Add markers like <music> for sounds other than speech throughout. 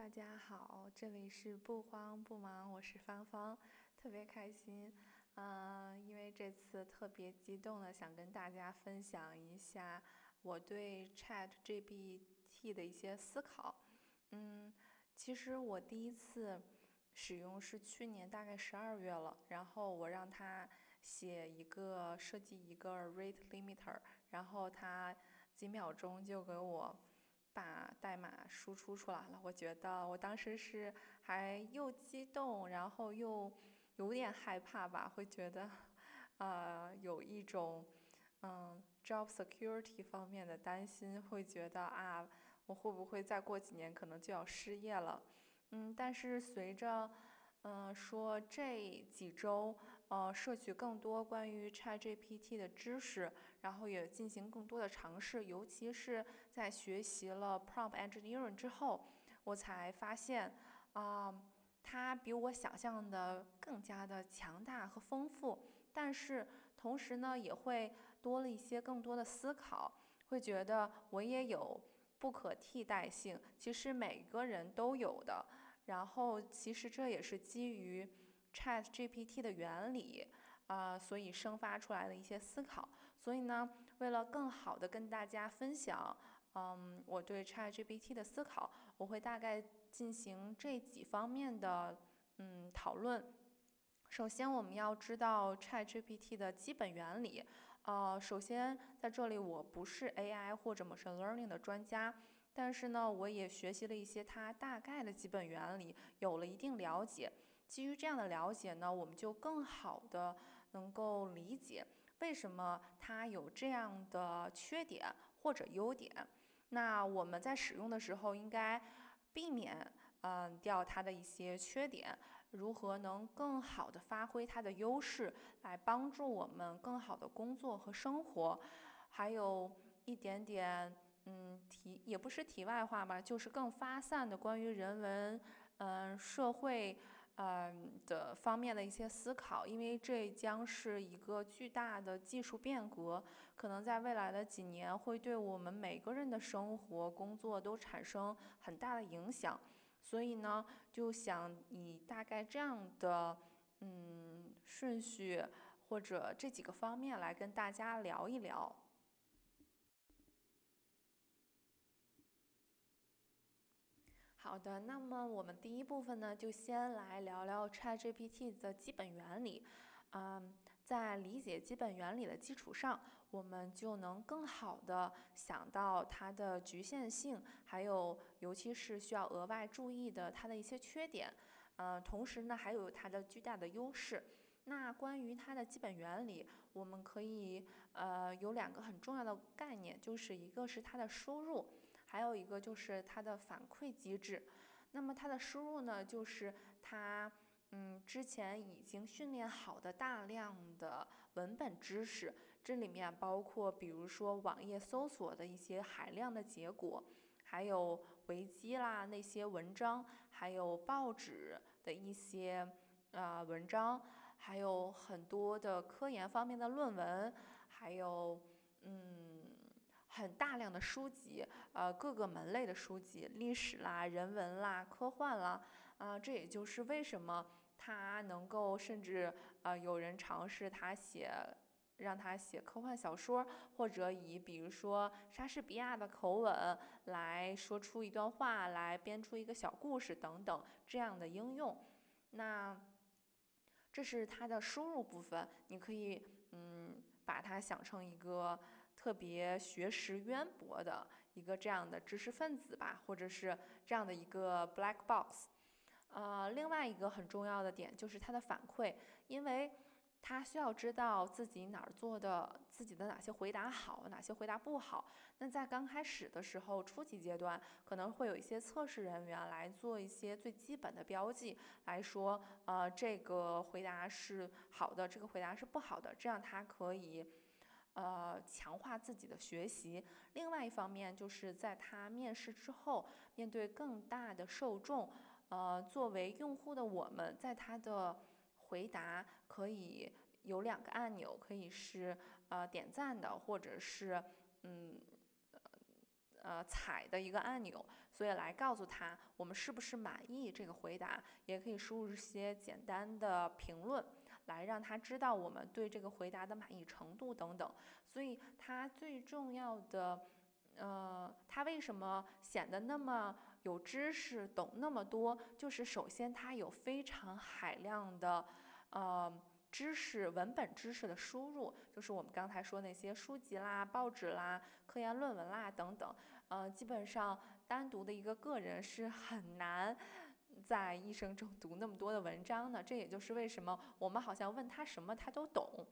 大家好，这里是不慌不忙，我是芳芳，特别开心，嗯，因为这次特别激动的想跟大家分享一下我对 Chat GPT 的一些思考，嗯，其实我第一次使用是去年大概十二月了，然后我让他写一个设计一个 rate limiter，然后他几秒钟就给我。把代码输出出来了，我觉得我当时是还又激动，然后又有点害怕吧，会觉得，呃，有一种嗯 job security 方面的担心，会觉得啊，我会不会再过几年可能就要失业了，嗯，但是随着。嗯，说这几周，呃，摄取更多关于 ChatGPT 的知识，然后也进行更多的尝试，尤其是在学习了 Prompt Engineering 之后，我才发现，啊，它比我想象的更加的强大和丰富。但是同时呢，也会多了一些更多的思考，会觉得我也有不可替代性，其实每个人都有的。然后，其实这也是基于 Chat GPT 的原理啊，所以生发出来的一些思考。所以呢，为了更好的跟大家分享，嗯，我对 Chat GPT 的思考，我会大概进行这几方面的嗯讨论。首先，我们要知道 Chat GPT 的基本原理。呃，首先在这里，我不是 AI 或者 Machine Learning 的专家。但是呢，我也学习了一些它大概的基本原理，有了一定了解。基于这样的了解呢，我们就更好的能够理解为什么它有这样的缺点或者优点。那我们在使用的时候，应该避免嗯掉它的一些缺点，如何能更好的发挥它的优势，来帮助我们更好的工作和生活。还有一点点。嗯，题也不是题外话吧，就是更发散的关于人文、嗯社会、嗯的方面的一些思考，因为这将是一个巨大的技术变革，可能在未来的几年会对我们每个人的生活、工作都产生很大的影响，所以呢，就想以大概这样的嗯顺序或者这几个方面来跟大家聊一聊。好的，那么我们第一部分呢，就先来聊聊 ChatGPT 的基本原理。嗯，在理解基本原理的基础上，我们就能更好的想到它的局限性，还有尤其是需要额外注意的它的一些缺点。呃，同时呢，还有它的巨大的优势。那关于它的基本原理，我们可以呃有两个很重要的概念，就是一个是它的输入，还有一个就是它的反馈机制。那么它的输入呢，就是它嗯之前已经训练好的大量的文本知识，这里面包括比如说网页搜索的一些海量的结果，还有维基啦那些文章，还有报纸的一些。啊，文章还有很多的科研方面的论文，还有嗯，很大量的书籍，呃，各个门类的书籍，历史啦、人文啦、科幻啦，啊，这也就是为什么他能够，甚至啊，有人尝试他写，让他写科幻小说，或者以比如说莎士比亚的口吻来说出一段话，来编出一个小故事等等这样的应用，那。这是它的输入部分，你可以嗯把它想成一个特别学识渊博的一个这样的知识分子吧，或者是这样的一个 black box。呃，另外一个很重要的点就是它的反馈，因为。他需要知道自己哪儿做的，自己的哪些回答好，哪些回答不好。那在刚开始的时候，初级阶段可能会有一些测试人员来做一些最基本的标记，来说，呃，这个回答是好的，这个回答是不好的，这样他可以，呃，强化自己的学习。另外一方面，就是在他面试之后，面对更大的受众，呃，作为用户的我们，在他的。回答可以有两个按钮，可以是呃点赞的，或者是嗯呃踩的一个按钮，所以来告诉他我们是不是满意这个回答，也可以输入一些简单的评论，来让他知道我们对这个回答的满意程度等等。所以他最重要的，呃，他为什么显得那么有知识、懂那么多？就是首先他有非常海量的，呃。知识文本知识的输入，就是我们刚才说那些书籍啦、报纸啦、科研论文啦等等，呃，基本上单独的一个个人是很难在一生中读那么多的文章呢。这也就是为什么我们好像问他什么他都懂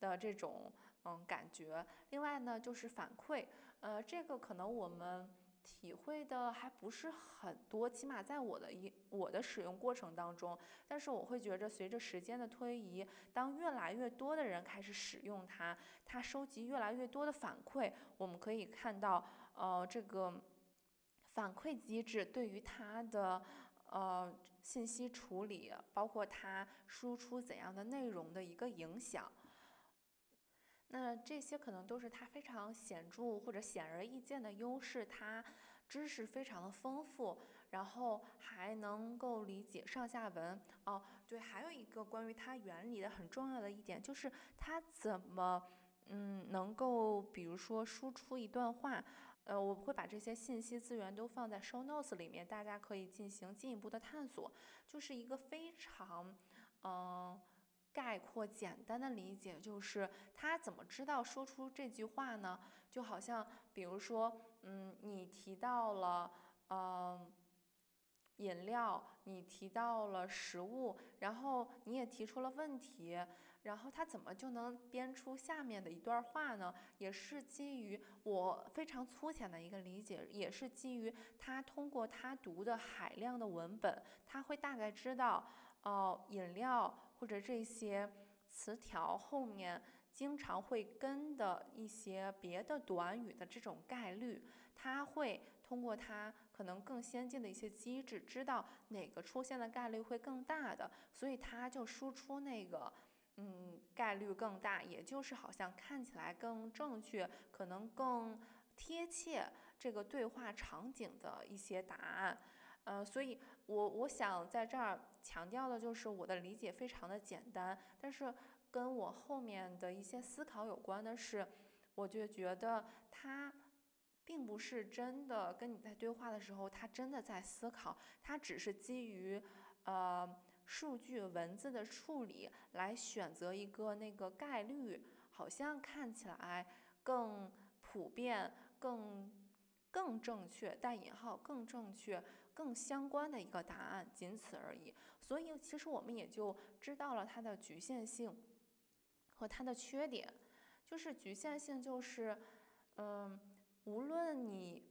的这种嗯感觉。另外呢，就是反馈，呃，这个可能我们。体会的还不是很多，起码在我的一我的使用过程当中，但是我会觉着随着时间的推移，当越来越多的人开始使用它，它收集越来越多的反馈，我们可以看到，呃，这个反馈机制对于它的呃信息处理，包括它输出怎样的内容的一个影响。那这些可能都是它非常显著或者显而易见的优势，它知识非常的丰富，然后还能够理解上下文。哦，对，还有一个关于它原理的很重要的一点，就是它怎么，嗯，能够比如说输出一段话，呃，我会把这些信息资源都放在 show notes 里面，大家可以进行进一步的探索，就是一个非常，嗯。概括简单的理解就是他怎么知道说出这句话呢？就好像比如说，嗯，你提到了，嗯，饮料，你提到了食物，然后你也提出了问题，然后他怎么就能编出下面的一段话呢？也是基于我非常粗浅的一个理解，也是基于他通过他读的海量的文本，他会大概知道，哦，饮料。或者这些词条后面经常会跟的一些别的短语的这种概率，他会通过它可能更先进的一些机制，知道哪个出现的概率会更大的，所以他就输出那个嗯概率更大，也就是好像看起来更正确，可能更贴切这个对话场景的一些答案。呃，所以我我想在这儿强调的就是我的理解非常的简单，但是跟我后面的一些思考有关的是，我就觉得他并不是真的跟你在对话的时候，他真的在思考，他只是基于呃数据文字的处理来选择一个那个概率，好像看起来更普遍、更更正确（带引号）更正确。更相关的一个答案，仅此而已。所以，其实我们也就知道了它的局限性和它的缺点。就是局限性，就是嗯，无论你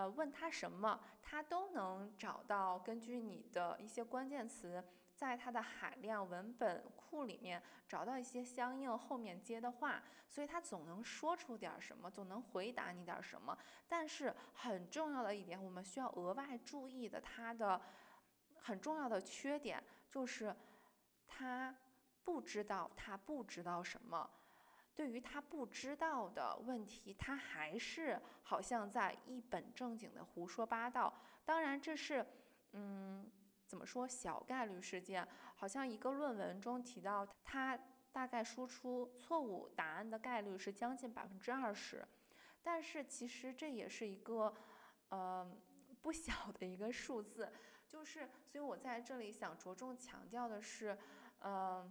呃问他什么，他都能找到根据你的一些关键词。在它的海量文本库里面找到一些相应后面接的话，所以他总能说出点什么，总能回答你点什么。但是很重要的一点，我们需要额外注意的，他的很重要的缺点就是，他不知道他不知道什么。对于他不知道的问题，他还是好像在一本正经的胡说八道。当然，这是嗯。怎么说小概率事件？好像一个论文中提到，他大概输出错误答案的概率是将近百分之二十，但是其实这也是一个，呃，不小的一个数字。就是，所以我在这里想着重强调的是，呃，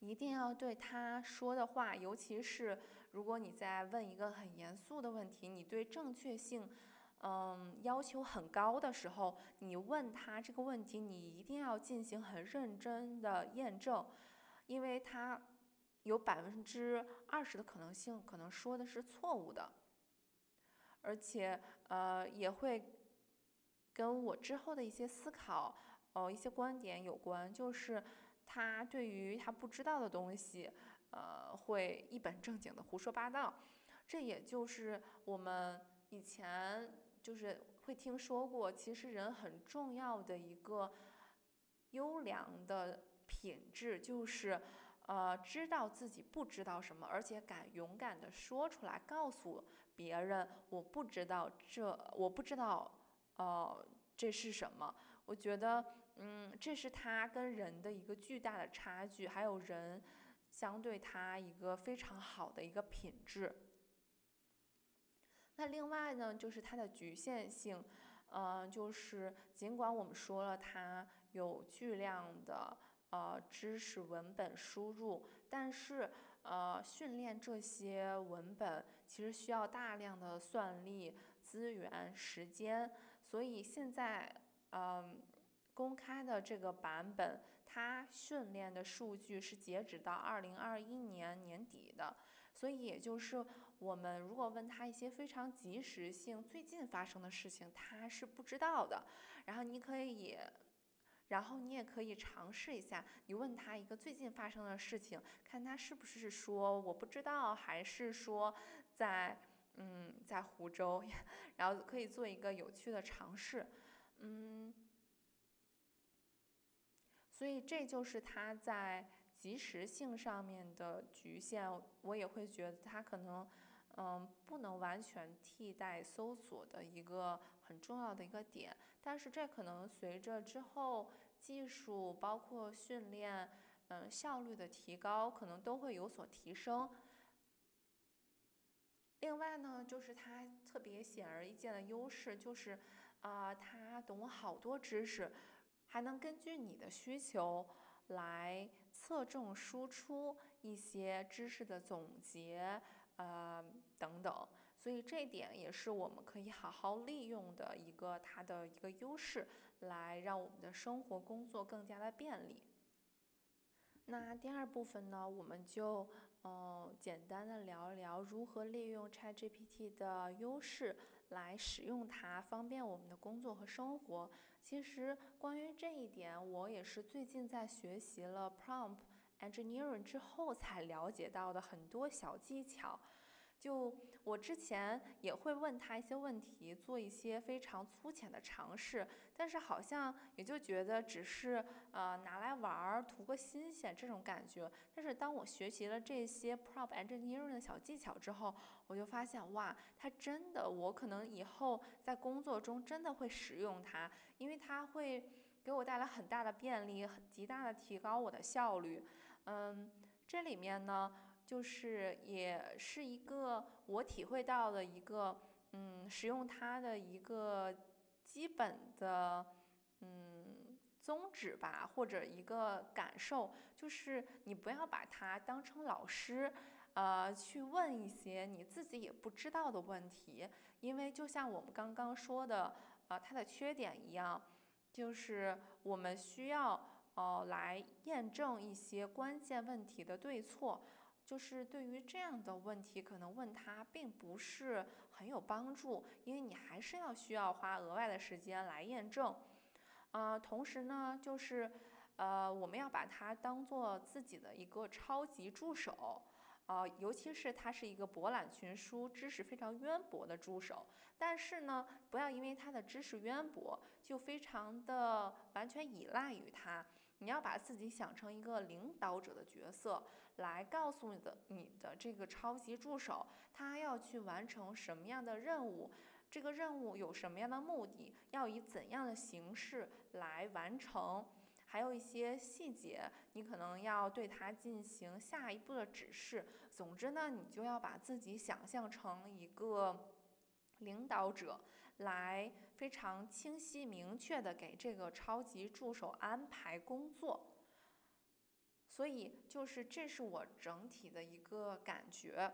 一定要对他说的话，尤其是如果你在问一个很严肃的问题，你对正确性。嗯，要求很高的时候，你问他这个问题，你一定要进行很认真的验证，因为他有百分之二十的可能性可能说的是错误的，而且呃也会跟我之后的一些思考哦一些观点有关，就是他对于他不知道的东西，呃会一本正经的胡说八道，这也就是我们以前。就是会听说过，其实人很重要的一个优良的品质，就是，呃，知道自己不知道什么，而且敢勇敢的说出来，告诉别人我不知道这，我不知道，呃，这是什么？我觉得，嗯，这是他跟人的一个巨大的差距，还有人相对他一个非常好的一个品质。那另外呢，就是它的局限性，嗯，就是尽管我们说了它有巨量的呃知识文本输入，但是呃训练这些文本其实需要大量的算力、资源、时间，所以现在嗯公开的这个版本，它训练的数据是截止到二零二一年年底的，所以也就是。我们如果问他一些非常及时性、最近发生的事情，他是不知道的。然后你可以，然后你也可以尝试一下，你问他一个最近发生的事情，看他是不是说我不知道，还是说在嗯在湖州，<laughs> 然后可以做一个有趣的尝试，嗯。所以这就是他在及时性上面的局限，我也会觉得他可能。嗯，不能完全替代搜索的一个很重要的一个点，但是这可能随着之后技术包括训练，嗯，效率的提高，可能都会有所提升。另外呢，就是它特别显而易见的优势，就是啊，它懂好多知识，还能根据你的需求来侧重输出一些知识的总结。呃，等等，所以这点也是我们可以好好利用的一个它的一个优势，来让我们的生活工作更加的便利。那第二部分呢，我们就嗯简单的聊一聊如何利用 ChatGPT 的优势来使用它，方便我们的工作和生活。其实关于这一点，我也是最近在学习了 Prompt。Engineering 之后才了解到的很多小技巧，就我之前也会问他一些问题，做一些非常粗浅的尝试，但是好像也就觉得只是呃拿来玩儿，图个新鲜这种感觉。但是当我学习了这些 Prompt Engineering 的小技巧之后，我就发现哇，它真的，我可能以后在工作中真的会使用它，因为它会给我带来很大的便利，很极大的提高我的效率。嗯，这里面呢，就是也是一个我体会到的一个，嗯，使用它的一个基本的，嗯，宗旨吧，或者一个感受，就是你不要把它当成老师，呃，去问一些你自己也不知道的问题，因为就像我们刚刚说的，呃，它的缺点一样，就是我们需要。哦，来验证一些关键问题的对错，就是对于这样的问题，可能问他并不是很有帮助，因为你还是要需要花额外的时间来验证。呃，同时呢，就是呃，我们要把它当做自己的一个超级助手，啊，尤其是他是一个博览群书、知识非常渊博的助手。但是呢，不要因为他的知识渊博，就非常的完全依赖于他。你要把自己想成一个领导者的角色，来告诉你的你的这个超级助手，他要去完成什么样的任务，这个任务有什么样的目的，要以怎样的形式来完成，还有一些细节，你可能要对他进行下一步的指示。总之呢，你就要把自己想象成一个领导者。来非常清晰明确的给这个超级助手安排工作，所以就是这是我整体的一个感觉。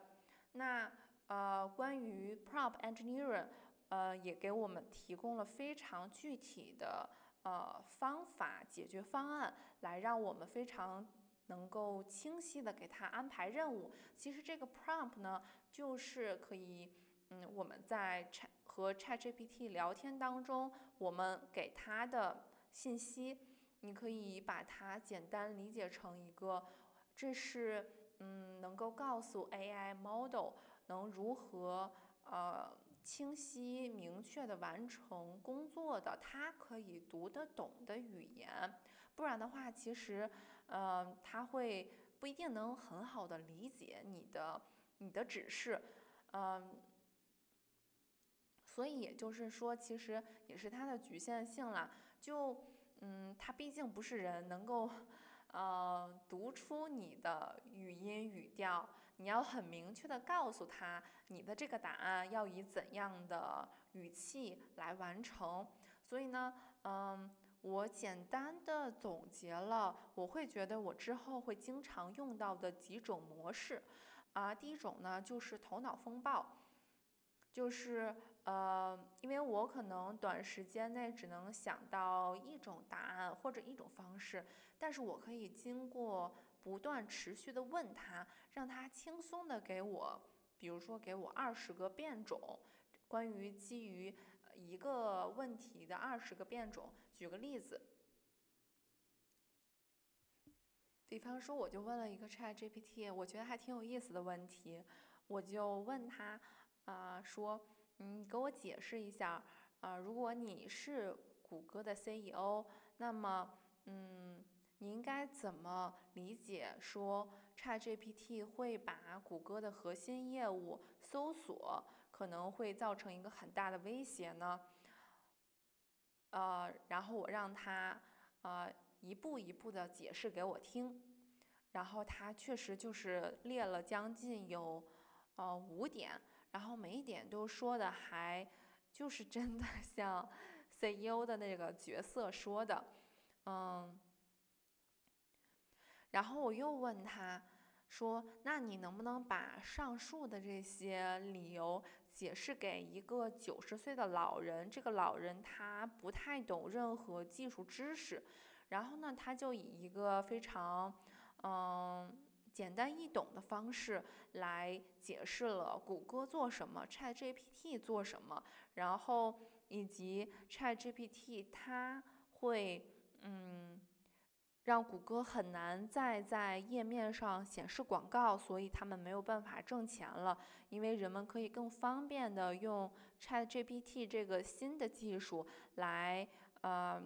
那呃，关于 Prompt Engineering，呃，也给我们提供了非常具体的呃方法解决方案，来让我们非常能够清晰的给他安排任务。其实这个 Prompt 呢，就是可以，嗯，我们在 chat 和 ChatGPT 聊天当中，我们给他的信息，你可以把它简单理解成一个，这是嗯能够告诉 AI model 能如何呃清晰明确的完成工作的，它可以读得懂的语言。不然的话，其实呃它会不一定能很好的理解你的你的指示，嗯，所以也就是说，其实也是它的局限性了。就嗯，他毕竟不是人，能够呃读出你的语音语调，你要很明确的告诉他你的这个答案要以怎样的语气来完成。所以呢，嗯。我简单的总结了，我会觉得我之后会经常用到的几种模式，啊，第一种呢就是头脑风暴，就是呃，因为我可能短时间内只能想到一种答案或者一种方式，但是我可以经过不断持续的问他，让他轻松的给我，比如说给我二十个变种，关于基于。一个问题的二十个变种。举个例子，比方说，我就问了一个 Chat GPT，我觉得还挺有意思的问题，我就问他，啊，说，嗯，给我解释一下，啊，如果你是谷歌的 CEO，那么，嗯，你应该怎么理解说 Chat GPT 会把谷歌的核心业务搜索？可能会造成一个很大的威胁呢，呃，然后我让他呃一步一步的解释给我听，然后他确实就是列了将近有呃五点，然后每一点都说的还就是真的 <laughs> 像 CEO 的那个角色说的，嗯，然后我又问他说，那你能不能把上述的这些理由？解释给一个九十岁的老人，这个老人他不太懂任何技术知识，然后呢，他就以一个非常嗯简单易懂的方式来解释了谷歌做什么，ChatGPT 做什么，然后以及 ChatGPT 它会嗯。让谷歌很难再在页面上显示广告，所以他们没有办法挣钱了。因为人们可以更方便的用 ChatGPT 这个新的技术来呃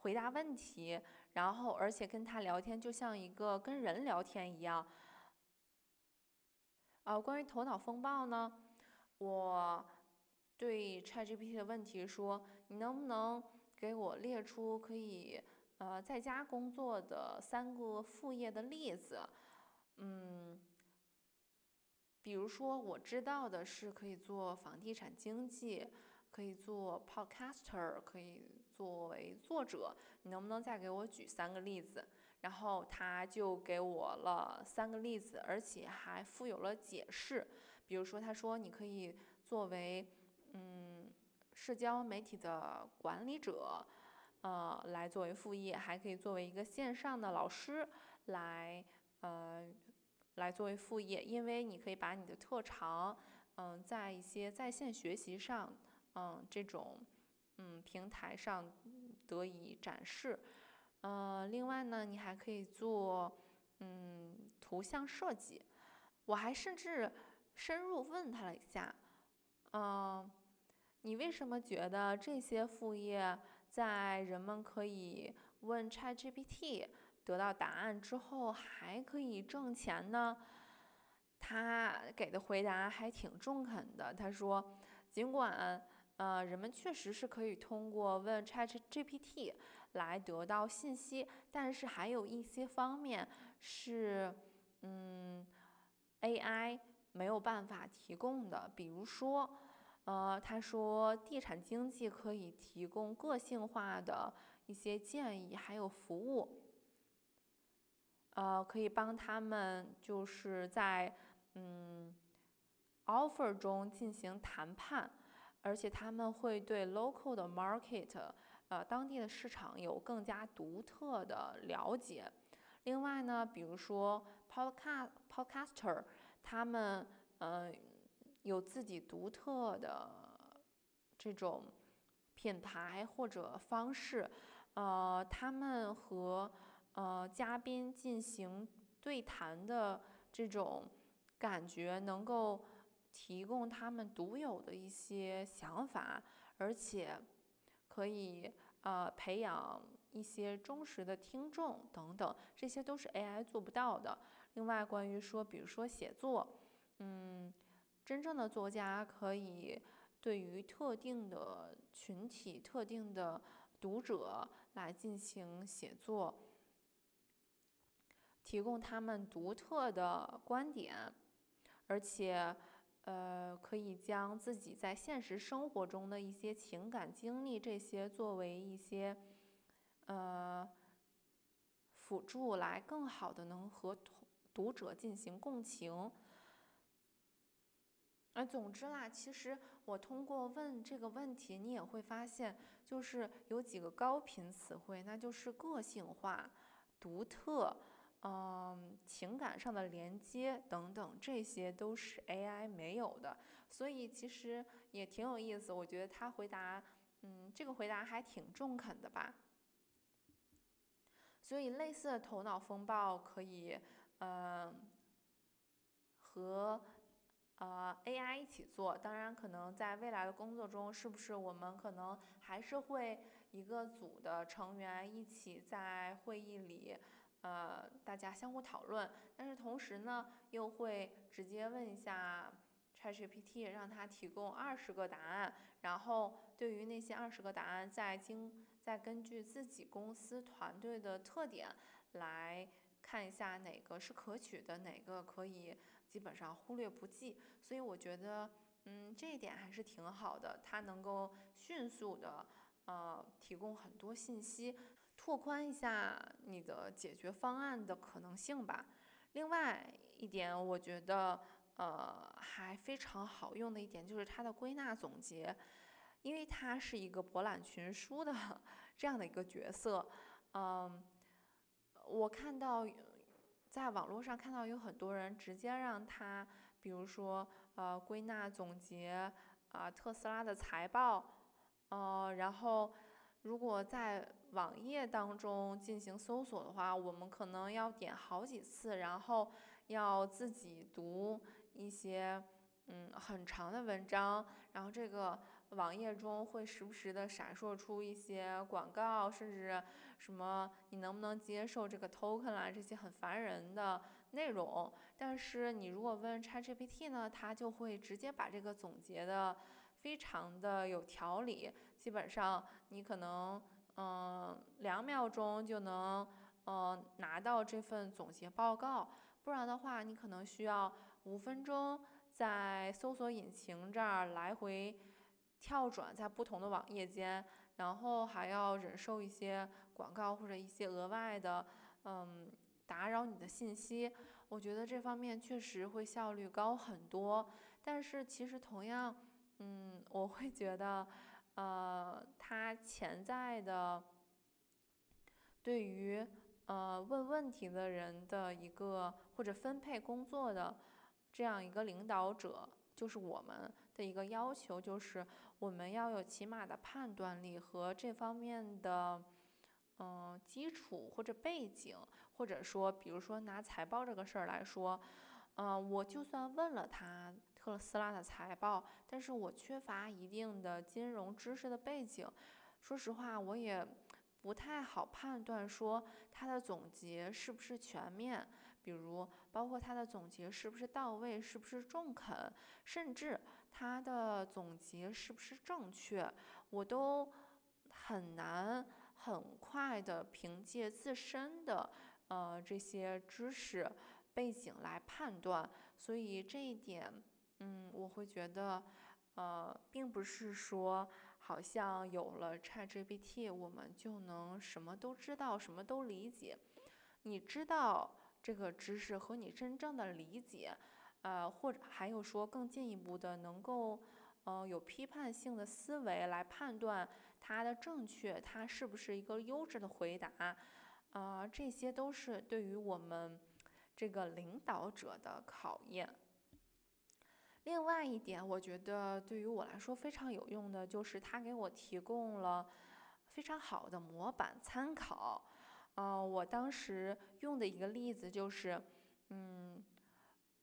回答问题，然后而且跟他聊天就像一个跟人聊天一样。啊，关于头脑风暴呢，我对 ChatGPT 的问题说：“你能不能给我列出可以？”呃，在家工作的三个副业的例子，嗯，比如说我知道的是可以做房地产经纪，可以做 podcaster，可以作为作者，你能不能再给我举三个例子？然后他就给我了三个例子，而且还附有了解释。比如说，他说你可以作为嗯社交媒体的管理者。呃，来作为副业，还可以作为一个线上的老师来，呃，来作为副业，因为你可以把你的特长，嗯，在一些在线学习上，嗯，这种，嗯，平台上得以展示。呃，另外呢，你还可以做，嗯，图像设计。我还甚至深入问他了一下，嗯，你为什么觉得这些副业？在人们可以问 ChatGPT 得到答案之后，还可以挣钱呢？他给的回答还挺中肯的。他说，尽管呃人们确实是可以通过问 ChatGPT 来得到信息，但是还有一些方面是嗯 AI 没有办法提供的，比如说。呃，他说，地产经济可以提供个性化的一些建议，还有服务，呃，可以帮他们就是在嗯 offer 中进行谈判，而且他们会对 local 的 market，呃，当地的市场有更加独特的了解。另外呢，比如说 podcast podcaster，他们嗯。有自己独特的这种品牌或者方式，呃，他们和呃嘉宾进行对谈的这种感觉，能够提供他们独有的一些想法，而且可以呃培养一些忠实的听众等等，这些都是 AI 做不到的。另外，关于说，比如说写作，嗯，真正的作家可以对于特定的群体、特定的读者来进行写作，提供他们独特的观点，而且。呃，可以将自己在现实生活中的一些情感经历，这些作为一些呃辅助，来更好的能和同读者进行共情。啊，总之啦，其实我通过问这个问题，你也会发现，就是有几个高频词汇，那就是个性化、独特。嗯，情感上的连接等等，这些都是 AI 没有的，所以其实也挺有意思。我觉得他回答，嗯，这个回答还挺中肯的吧。所以类似的头脑风暴可以，嗯，和呃 AI 一起做。当然，可能在未来的工作中，是不是我们可能还是会一个组的成员一起在会议里。呃，大家相互讨论，但是同时呢，又会直接问一下 ChatGPT，让它提供二十个答案，然后对于那些二十个答案，再经再根据自己公司团队的特点来看一下哪个是可取的，哪个可以基本上忽略不计。所以我觉得，嗯，这一点还是挺好的，它能够迅速的呃提供很多信息。拓宽一下你的解决方案的可能性吧。另外一点，我觉得呃还非常好用的一点就是它的归纳总结，因为它是一个博览群书的 <laughs> 这样的一个角色。嗯，我看到在网络上看到有很多人直接让他，比如说呃归纳总结啊特斯拉的财报，呃然后。如果在网页当中进行搜索的话，我们可能要点好几次，然后要自己读一些嗯很长的文章，然后这个网页中会时不时的闪烁出一些广告，甚至什么你能不能接受这个 token 啦这些很烦人的内容。但是你如果问 ChatGPT 呢，它就会直接把这个总结的。非常的有条理，基本上你可能嗯两秒钟就能嗯拿到这份总结报告，不然的话你可能需要五分钟在搜索引擎这儿来回跳转在不同的网页间，然后还要忍受一些广告或者一些额外的嗯打扰你的信息，我觉得这方面确实会效率高很多，但是其实同样。嗯，我会觉得，呃，他潜在的对于呃问问题的人的一个或者分配工作的这样一个领导者，就是我们的一个要求，就是我们要有起码的判断力和这方面的嗯基础或者背景，或者说，比如说拿财报这个事儿来说，嗯，我就算问了他。特斯拉的财报，但是我缺乏一定的金融知识的背景，说实话，我也不太好判断说它的总结是不是全面，比如包括它的总结是不是到位，是不是中肯，甚至它的总结是不是正确，我都很难很快的凭借自身的呃这些知识背景来判断，所以这一点。嗯，我会觉得，呃，并不是说好像有了 ChatGPT，我们就能什么都知道，什么都理解。你知道这个知识和你真正的理解，呃，或者还有说更进一步的，能够，呃，有批判性的思维来判断它的正确，它是不是一个优质的回答，啊，这些都是对于我们这个领导者的考验。另外一点，我觉得对于我来说非常有用的，就是它给我提供了非常好的模板参考。呃，我当时用的一个例子就是，嗯，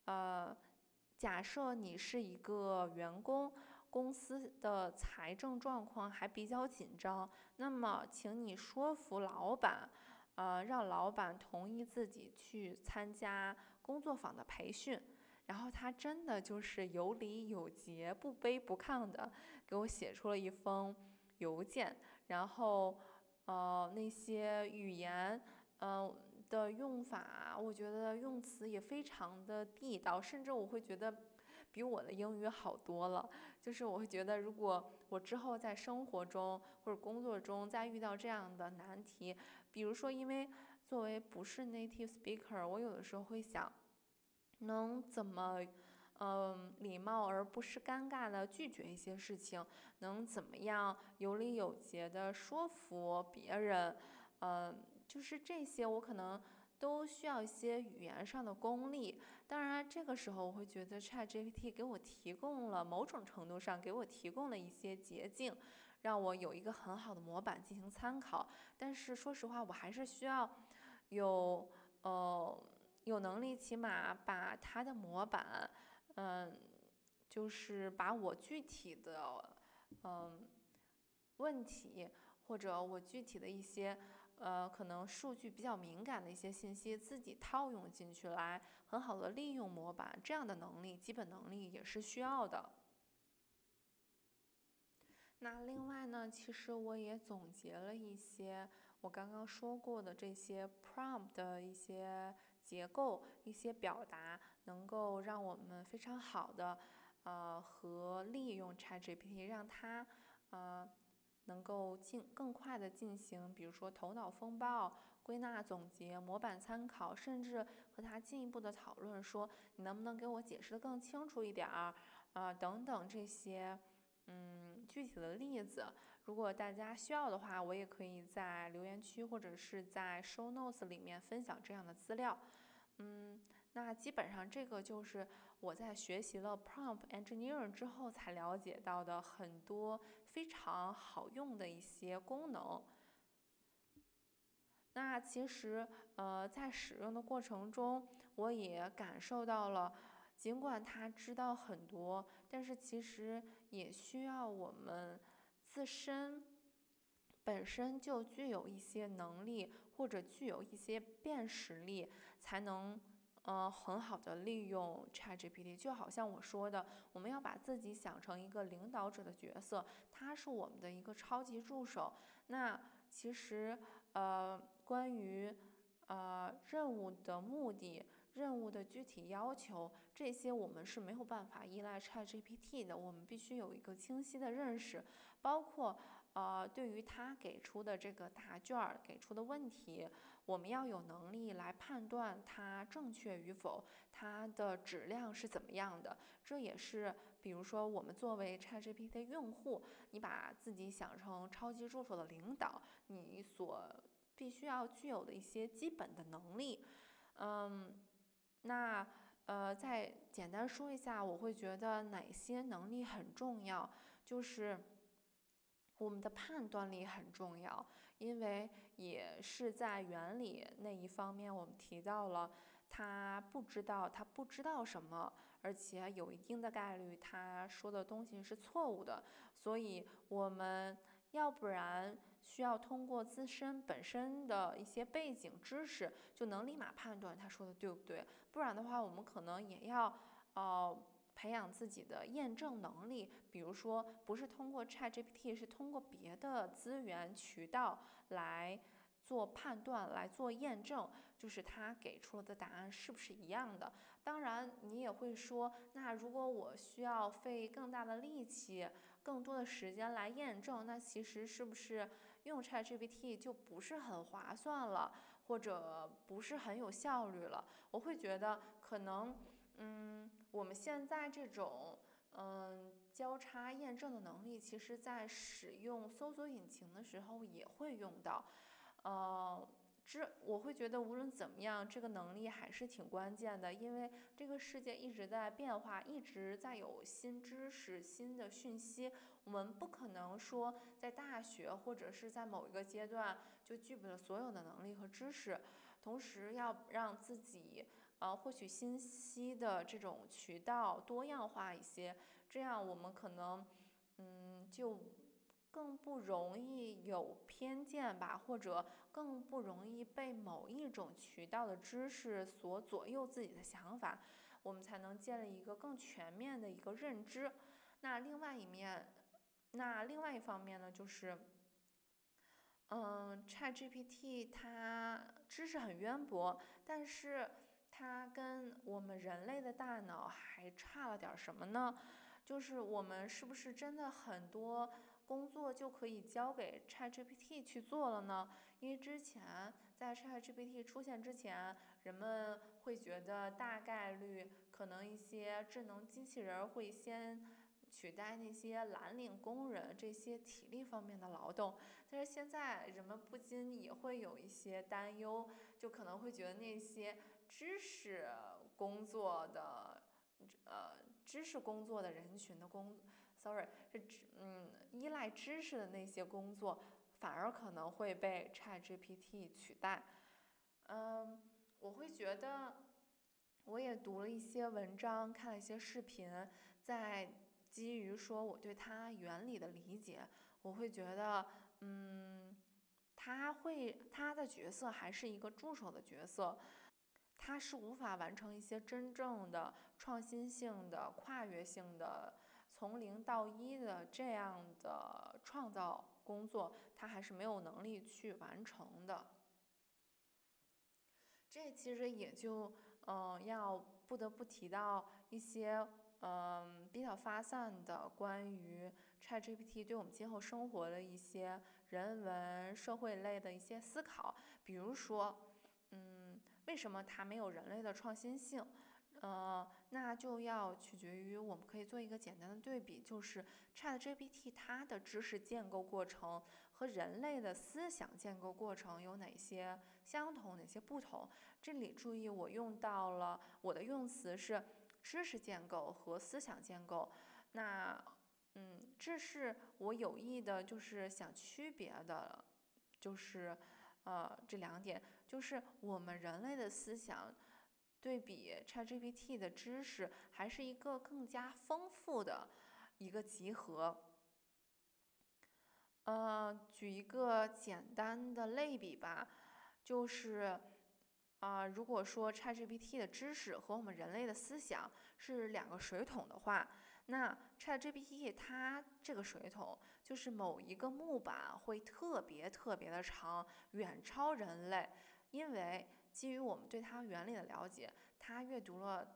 呃，假设你是一个员工，公司的财政状况还比较紧张，那么请你说服老板，呃，让老板同意自己去参加工作坊的培训。然后他真的就是有理有节、不卑不亢的给我写出了一封邮件，然后，呃，那些语言，嗯的用法，我觉得用词也非常的地道，甚至我会觉得比我的英语好多了。就是我会觉得，如果我之后在生活中或者工作中再遇到这样的难题，比如说因为作为不是 native speaker，我有的时候会想。能怎么，嗯，礼貌而不失尴尬的拒绝一些事情？能怎么样有理有节的说服别人？嗯，就是这些，我可能都需要一些语言上的功力。当然，这个时候我会觉得 ChatGPT 给我提供了某种程度上给我提供了一些捷径，让我有一个很好的模板进行参考。但是说实话，我还是需要有，呃。有能力，起码把它的模板，嗯，就是把我具体的，嗯，问题或者我具体的一些，呃，可能数据比较敏感的一些信息自己套用进去，来很好的利用模板，这样的能力，基本能力也是需要的。那另外呢，其实我也总结了一些我刚刚说过的这些 prompt 的一些。结构一些表达能够让我们非常好的，呃，和利用 ChatGPT，让它，呃，能够进更快的进行，比如说头脑风暴、归纳总结、模板参考，甚至和它进一步的讨论，说你能不能给我解释的更清楚一点儿，啊，等等这些，嗯，具体的例子。如果大家需要的话，我也可以在留言区或者是在 Show Notes 里面分享这样的资料。嗯，那基本上这个就是我在学习了 Prompt Engineering 之后才了解到的很多非常好用的一些功能。那其实呃在使用的过程中，我也感受到了，尽管他知道很多，但是其实也需要我们。自身本身就具有一些能力，或者具有一些辨识力，才能呃很好的利用 ChatGPT。就好像我说的，我们要把自己想成一个领导者的角色，他是我们的一个超级助手。那其实呃关于呃任务的目的。任务的具体要求，这些我们是没有办法依赖 ChatGPT 的。我们必须有一个清晰的认识，包括呃，对于他给出的这个答卷儿给出的问题，我们要有能力来判断它正确与否，它的质量是怎么样的。这也是，比如说我们作为 ChatGPT 用户，你把自己想成超级助手的领导，你所必须要具有的一些基本的能力，嗯。那呃，再简单说一下，我会觉得哪些能力很重要，就是我们的判断力很重要，因为也是在原理那一方面，我们提到了他不知道他不知道什么，而且有一定的概率他说的东西是错误的，所以我们要不然。需要通过自身本身的一些背景知识，就能立马判断他说的对不对。不然的话，我们可能也要呃培养自己的验证能力。比如说，不是通过 ChatGPT，是通过别的资源渠道来做判断、来做验证，就是他给出了的答案是不是一样的。当然，你也会说，那如果我需要费更大的力气、更多的时间来验证，那其实是不是？用 ChatGPT 就不是很划算了，或者不是很有效率了。我会觉得可能，嗯，我们现在这种嗯交叉验证的能力，其实在使用搜索引擎的时候也会用到，呃。这我会觉得无论怎么样，这个能力还是挺关键的，因为这个世界一直在变化，一直在有新知识、新的讯息。我们不可能说在大学或者是在某一个阶段就具备了所有的能力和知识，同时要让自己呃获取信息的这种渠道多样化一些，这样我们可能，嗯，就更不容易有偏见吧，或者更不容易被某一种渠道的知识所左右自己的想法，我们才能建立一个更全面的一个认知。那另外一面，那另外一方面呢，就是，嗯，ChatGPT 它知识很渊博，但是它跟我们人类的大脑还差了点什么呢？就是我们是不是真的很多工作就可以交给 ChatGPT 去做了呢？因为之前在 ChatGPT 出现之前，人们会觉得大概率可能一些智能机器人会先取代那些蓝领工人这些体力方面的劳动。但是现在人们不禁也会有一些担忧，就可能会觉得那些知识工作的，呃。知识工作的人群的工，sorry 是嗯依赖知识的那些工作，反而可能会被 ChatGPT 取代。嗯，我会觉得，我也读了一些文章，看了一些视频，在基于说我对它原理的理解，我会觉得，嗯，他会他的角色还是一个助手的角色。它是无法完成一些真正的创新性的、跨越性的、从零到一的这样的创造工作，它还是没有能力去完成的。这其实也就，嗯，要不得不提到一些，嗯，比较发散的关于 ChatGPT 对我们今后生活的一些人文社会类的一些思考，比如说，嗯。为什么它没有人类的创新性？呃，那就要取决于我们可以做一个简单的对比，就是 ChatGPT 它的知识建构过程和人类的思想建构过程有哪些相同，哪些不同？这里注意，我用到了我的用词是知识建构和思想建构。那，嗯，这是我有意的，就是想区别的，就是，呃，这两点。就是我们人类的思想，对比 ChatGPT 的知识，还是一个更加丰富的一个集合。呃，举一个简单的类比吧，就是，啊，如果说 ChatGPT 的知识和我们人类的思想是两个水桶的话，那 ChatGPT 它这个水桶就是某一个木板会特别特别的长，远超人类。因为基于我们对它原理的了解，它阅读了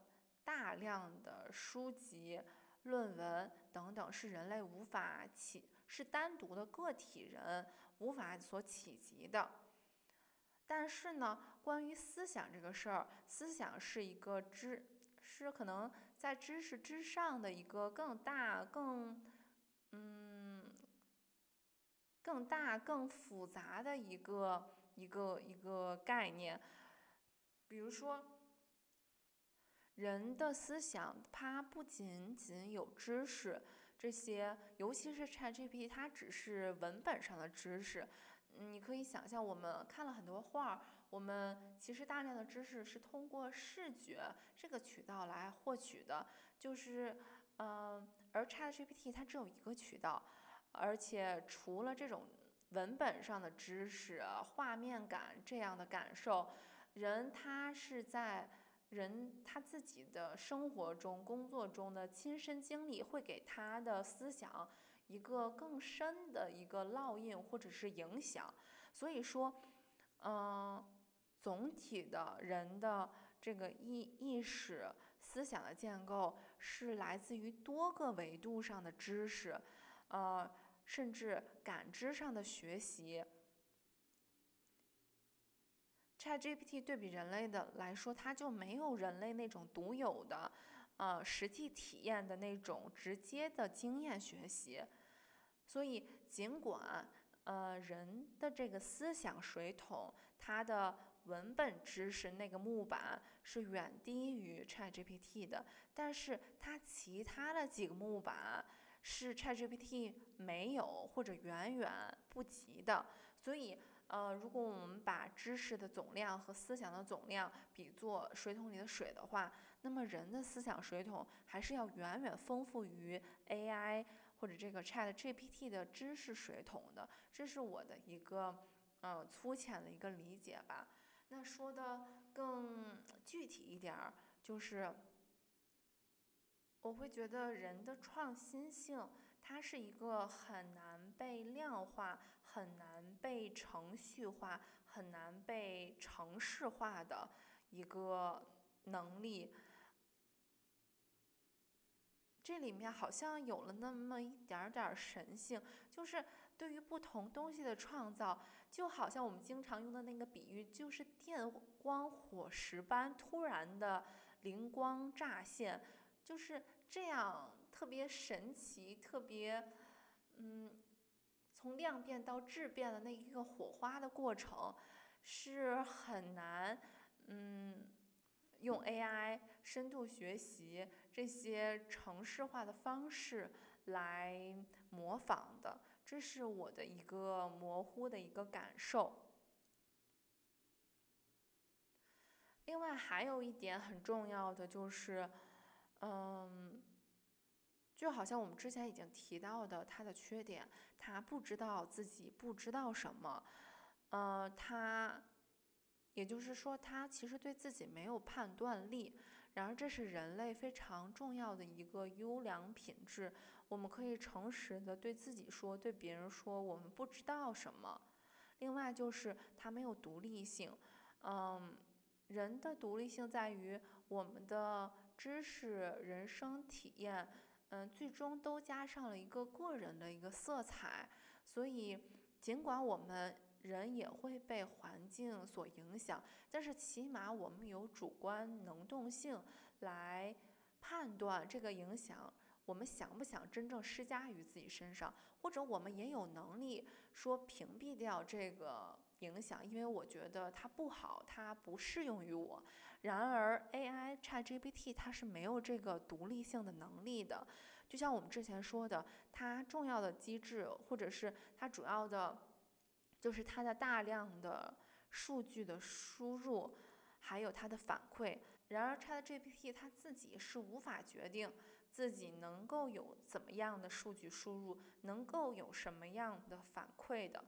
大量的书籍、论文等等，是人类无法企是单独的个体人无法所企及的。但是呢，关于思想这个事儿，思想是一个知，是可能在知识之上的一个更大、更嗯更大、更复杂的一个。一个一个概念，比如说，人的思想，它不仅仅有知识，这些，尤其是 ChatGPT，它只是文本上的知识。你可以想象，我们看了很多画，我们其实大量的知识是通过视觉这个渠道来获取的，就是，嗯，而 ChatGPT 它只有一个渠道，而且除了这种。文本上的知识、画面感这样的感受，人他是在人他自己的生活中、工作中的亲身经历，会给他的思想一个更深的一个烙印或者是影响。所以说，嗯，总体的人的这个意意识、思想的建构是来自于多个维度上的知识，呃。甚至感知上的学习，ChatGPT 对比人类的来说，它就没有人类那种独有的，呃，实际体验的那种直接的经验学习。所以，尽管呃人的这个思想水桶，它的文本知识那个木板是远低于 ChatGPT 的，但是它其他的几个木板。是 ChatGPT 没有或者远远不及的，所以，呃，如果我们把知识的总量和思想的总量比作水桶里的水的话，那么人的思想水桶还是要远远丰富于 AI 或者这个 ChatGPT 的知识水桶的。这是我的一个呃粗浅的一个理解吧。那说的更具体一点儿，就是我会觉得人的创新性。它是一个很难被量化、很难被程序化、很难被程式化的一个能力。这里面好像有了那么一点点神性，就是对于不同东西的创造，就好像我们经常用的那个比喻，就是电光火石般突然的灵光乍现，就是这样。特别神奇，特别，嗯，从量变到质变的那一个火花的过程，是很难，嗯，用 AI 深度学习这些程式化的方式来模仿的。这是我的一个模糊的一个感受。另外还有一点很重要的就是，嗯。就好像我们之前已经提到的，他的缺点，他不知道自己不知道什么，呃，他，也就是说，他其实对自己没有判断力。然而，这是人类非常重要的一个优良品质。我们可以诚实的对自己说，对别人说，我们不知道什么。另外，就是他没有独立性。嗯，人的独立性在于我们的知识、人生体验。嗯，最终都加上了一个个人的一个色彩，所以尽管我们人也会被环境所影响，但是起码我们有主观能动性来判断这个影响，我们想不想真正施加于自己身上，或者我们也有能力说屏蔽掉这个影响，因为我觉得它不好，它不适用于我。然而，AI ChatGPT 它是没有这个独立性的能力的。就像我们之前说的，它重要的机制，或者是它主要的，就是它的大量的数据的输入，还有它的反馈。然而，ChatGPT 它自己是无法决定自己能够有怎么样的数据输入，能够有什么样的反馈的。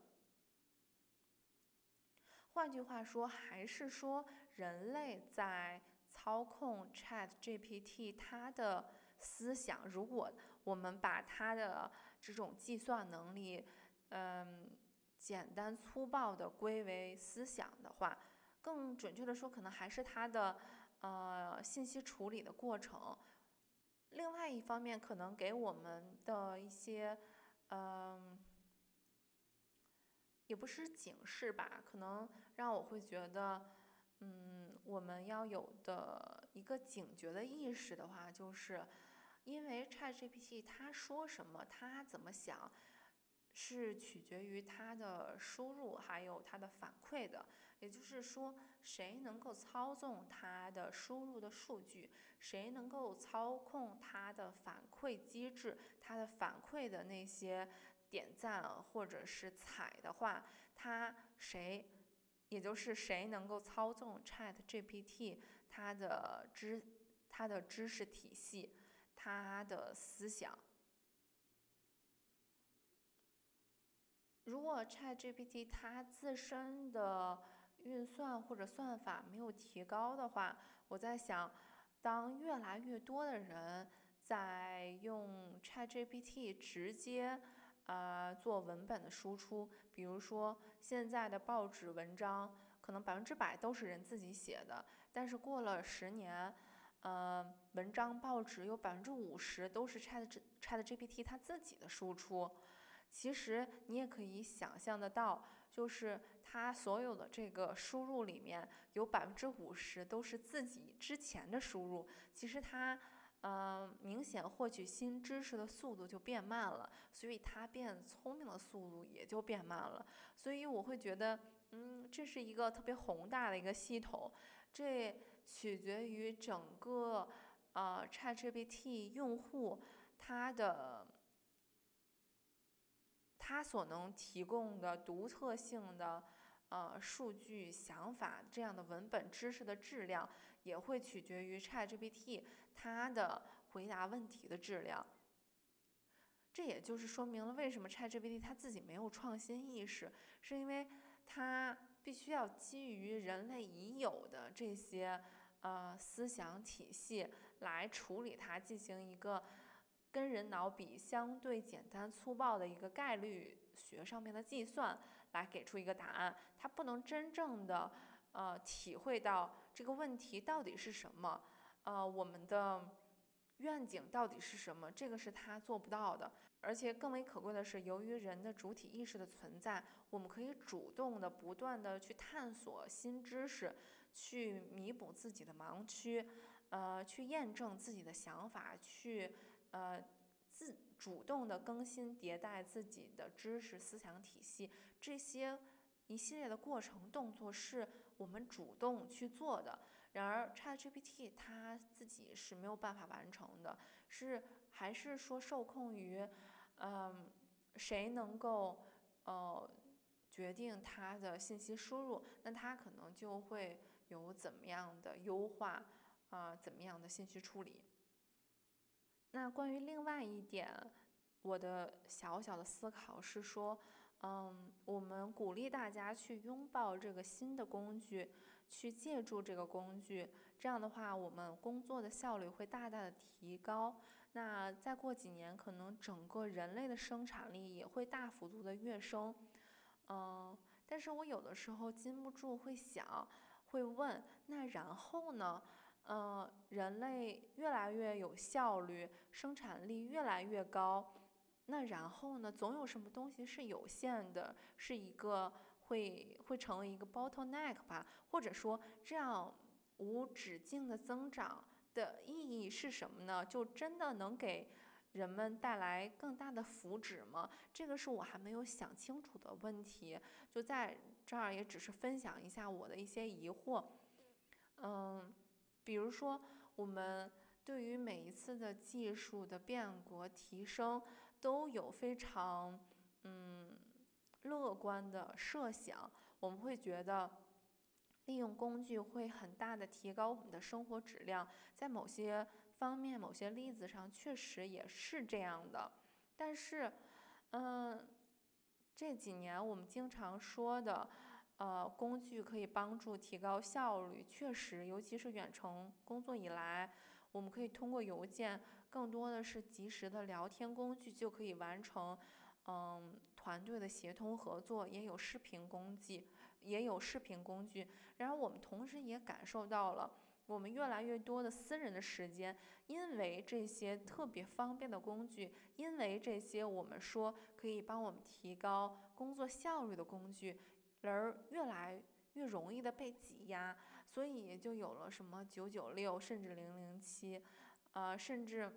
换句话说，还是说人类在操控 Chat GPT 它的思想。如果我们把它的这种计算能力，嗯，简单粗暴的归为思想的话，更准确的说，可能还是它的呃信息处理的过程。另外一方面，可能给我们的一些嗯。也不是警示吧，可能让我会觉得，嗯，我们要有的一个警觉的意识的话，就是因为 ChatGPT 它说什么，它怎么想，是取决于它的输入还有它的反馈的。也就是说，谁能够操纵它的输入的数据，谁能够操控它的反馈机制，它的反馈的那些。点赞或者是踩的话，他谁，也就是谁能够操纵 Chat GPT，它的知，它的知识体系，它的思想。如果 Chat GPT 它自身的运算或者算法没有提高的话，我在想，当越来越多的人在用 Chat GPT 直接。呃，做文本的输出，比如说现在的报纸文章，可能百分之百都是人自己写的，但是过了十年，呃，文章报纸有百分之五十都是 Chat Chat GPT 它自己的输出。其实你也可以想象得到，就是它所有的这个输入里面有百分之五十都是自己之前的输入。其实它。嗯，明显获取新知识的速度就变慢了，所以它变聪明的速度也就变慢了。所以我会觉得，嗯，这是一个特别宏大的一个系统，这取决于整个呃 ChatGPT 用户他的他所能提供的独特性的呃数据、想法这样的文本知识的质量，也会取决于 ChatGPT 它的回答问题的质量。这也就是说明了为什么 ChatGPT 它自己没有创新意识，是因为它必须要基于人类已有的这些呃思想体系来处理它，进行一个跟人脑比相对简单粗暴的一个概率学上面的计算，来给出一个答案。他不能真正的呃体会到这个问题到底是什么，呃我们的。愿景到底是什么？这个是他做不到的。而且更为可贵的是，由于人的主体意识的存在，我们可以主动的、不断的去探索新知识，去弥补自己的盲区，呃，去验证自己的想法，去呃自主动的更新迭代自己的知识思想体系。这些一系列的过程动作是我们主动去做的。然而，ChatGPT 它自己是没有办法完成的，是还是说受控于，嗯，谁能够呃决定它的信息输入，那它可能就会有怎么样的优化啊，怎么样的信息处理。那关于另外一点，我的小小的思考是说，嗯，我们鼓励大家去拥抱这个新的工具。去借助这个工具，这样的话，我们工作的效率会大大的提高。那再过几年，可能整个人类的生产力也会大幅度的跃升。嗯，但是我有的时候禁不住会想，会问，那然后呢？嗯，人类越来越有效率，生产力越来越高，那然后呢？总有什么东西是有限的，是一个。会会成为一个 bottleneck 吧，或者说这样无止境的增长的意义是什么呢？就真的能给人们带来更大的福祉吗？这个是我还没有想清楚的问题，就在这儿也只是分享一下我的一些疑惑。嗯，比如说我们对于每一次的技术的变革提升都有非常嗯。乐观的设想，我们会觉得利用工具会很大的提高我们的生活质量，在某些方面、某些例子上确实也是这样的。但是，嗯，这几年我们经常说的，呃，工具可以帮助提高效率，确实，尤其是远程工作以来，我们可以通过邮件，更多的是及时的聊天工具就可以完成。嗯，团队的协同合作也有视频工具，也有视频工具。然后我们同时也感受到了，我们越来越多的私人的时间，因为这些特别方便的工具，因为这些我们说可以帮我们提高工作效率的工具，人儿越来越容易的被挤压，所以就有了什么九九六，甚至零零七，呃，甚至。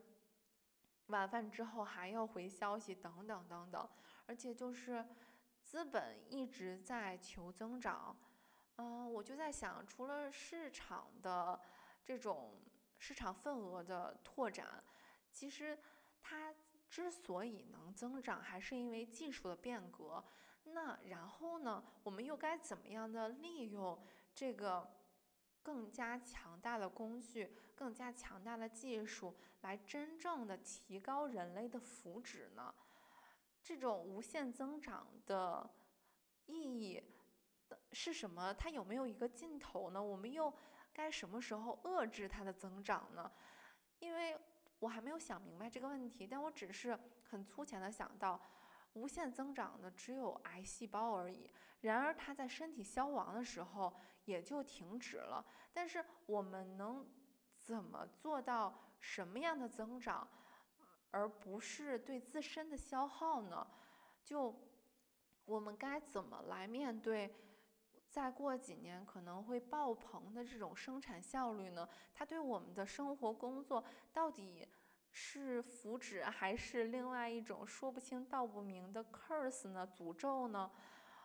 晚饭之后还要回消息，等等等等，而且就是资本一直在求增长，嗯，我就在想，除了市场的这种市场份额的拓展，其实它之所以能增长，还是因为技术的变革。那然后呢，我们又该怎么样的利用这个？更加强大的工具，更加强大的技术，来真正的提高人类的福祉呢？这种无限增长的意义是什么？它有没有一个尽头呢？我们又该什么时候遏制它的增长呢？因为我还没有想明白这个问题，但我只是很粗浅的想到。无限增长的只有癌细胞而已，然而它在身体消亡的时候也就停止了。但是我们能怎么做到什么样的增长，而不是对自身的消耗呢？就我们该怎么来面对再过几年可能会爆棚的这种生产效率呢？它对我们的生活工作到底？是福祉还是另外一种说不清道不明的 curse 呢？诅咒呢？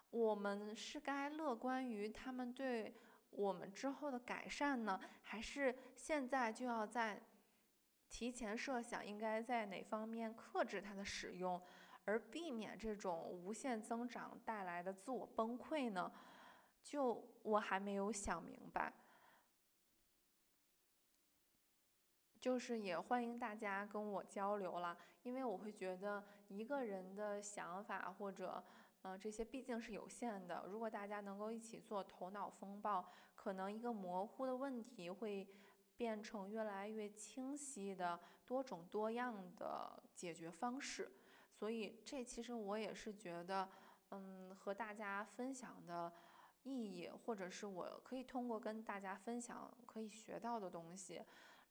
我们是该乐观于他们对我们之后的改善呢，还是现在就要在提前设想应该在哪方面克制它的使用，而避免这种无限增长带来的自我崩溃呢？就我还没有想明白。就是也欢迎大家跟我交流了，因为我会觉得一个人的想法或者，嗯，这些毕竟是有限的。如果大家能够一起做头脑风暴，可能一个模糊的问题会变成越来越清晰的多种多样的解决方式。所以这其实我也是觉得，嗯，和大家分享的意义，或者是我可以通过跟大家分享可以学到的东西。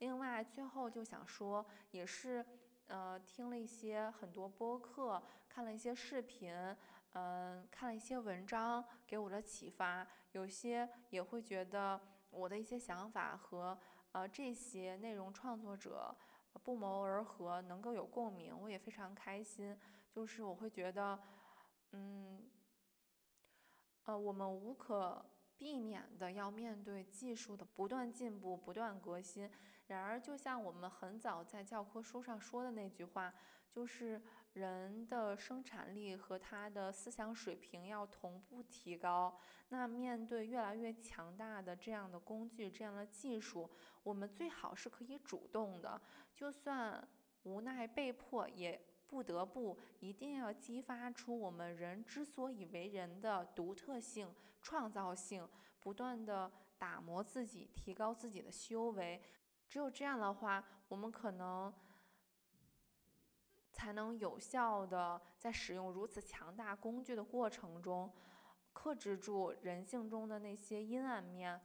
另外，最后就想说，也是，呃，听了一些很多播客，看了一些视频，嗯，看了一些文章，给我的启发，有些也会觉得我的一些想法和呃这些内容创作者不谋而合，能够有共鸣，我也非常开心。就是我会觉得，嗯，呃，我们无可避免的要面对技术的不断进步、不断革新。然而，就像我们很早在教科书上说的那句话，就是人的生产力和他的思想水平要同步提高。那面对越来越强大的这样的工具、这样的技术，我们最好是可以主动的，就算无奈被迫，也不得不一定要激发出我们人之所以为人的独特性、创造性，不断的打磨自己，提高自己的修为。只有这样的话，我们可能才能有效的在使用如此强大工具的过程中，克制住人性中的那些阴暗面，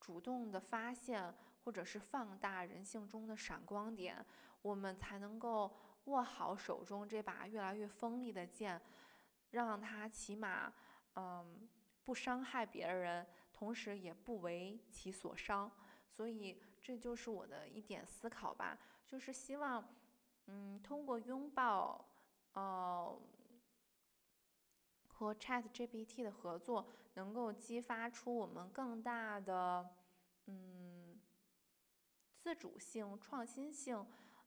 主动的发现或者是放大人性中的闪光点，我们才能够握好手中这把越来越锋利的剑，让它起码，嗯，不伤害别人，同时也不为其所伤。所以。这就是我的一点思考吧，就是希望，嗯，通过拥抱，呃，和 Chat GPT 的合作，能够激发出我们更大的，嗯，自主性、创新性。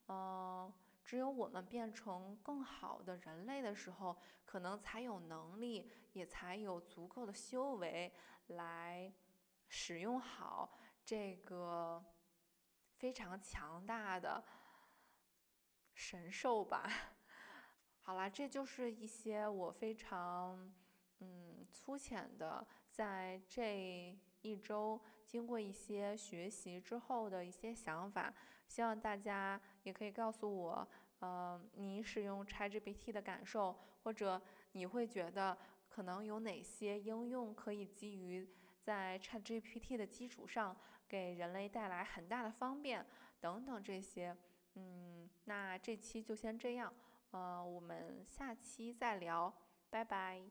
嗯，只有我们变成更好的人类的时候，可能才有能力，也才有足够的修为来使用好这个。非常强大的神兽吧。<laughs> 好啦，这就是一些我非常嗯粗浅的，在这一周经过一些学习之后的一些想法。希望大家也可以告诉我，呃，你使用 ChatGPT 的感受，或者你会觉得可能有哪些应用可以基于在 ChatGPT 的基础上。给人类带来很大的方便，等等这些，嗯，那这期就先这样，呃，我们下期再聊，拜拜。